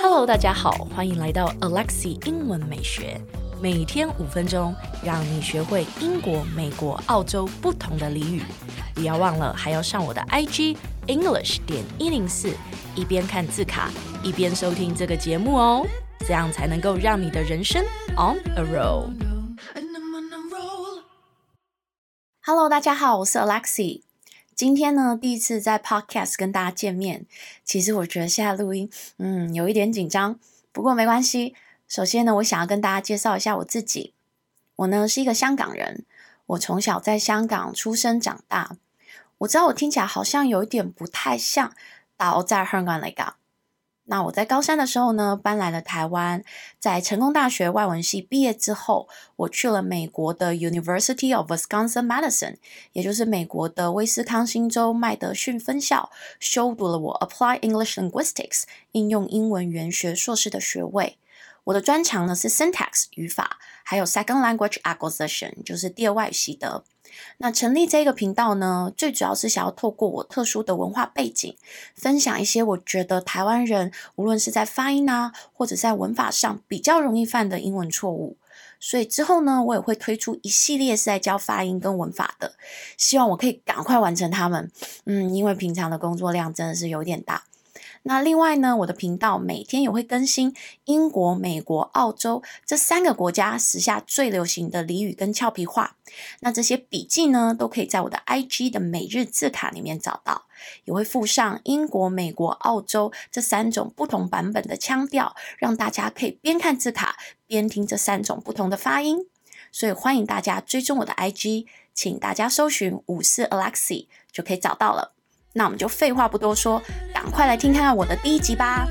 Hello，大家好，欢迎来到 Alexi 英文美学，每天五分钟，让你学会英国、美国、澳洲不同的俚语。不要忘了，还要上我的 IG English 点一零四，一边看字卡，一边收听这个节目哦，这样才能够让你的人生 on a roll。Hello，大家好，我是 Alexi。今天呢，第一次在 Podcast 跟大家见面。其实我觉得现在录音，嗯，有一点紧张。不过没关系。首先呢，我想要跟大家介绍一下我自己。我呢是一个香港人，我从小在香港出生长大。我知道我听起来好像有一点不太像，但我在香港那个。那我在高三的时候呢，搬来了台湾，在成功大学外文系毕业之后，我去了美国的 University of Wisconsin-Madison，也就是美国的威斯康星州麦德逊分校，修读了我 Applied English Linguistics 应用英文语言学硕士的学位。我的专长呢是 Syntax 语法，还有 Second Language Acquisition，就是第二外语习得。那成立这个频道呢，最主要是想要透过我特殊的文化背景，分享一些我觉得台湾人无论是在发音啊，或者在文法上比较容易犯的英文错误。所以之后呢，我也会推出一系列是在教发音跟文法的，希望我可以赶快完成他们。嗯，因为平常的工作量真的是有点大。那另外呢，我的频道每天也会更新英国、美国、澳洲这三个国家时下最流行的俚语跟俏皮话。那这些笔记呢，都可以在我的 IG 的每日字卡里面找到，也会附上英国、美国、澳洲这三种不同版本的腔调，让大家可以边看字卡边听这三种不同的发音。所以欢迎大家追踪我的 IG，请大家搜寻五四 Alexi 就可以找到了。那我们就废话不多说，快来听看看我的第一集吧。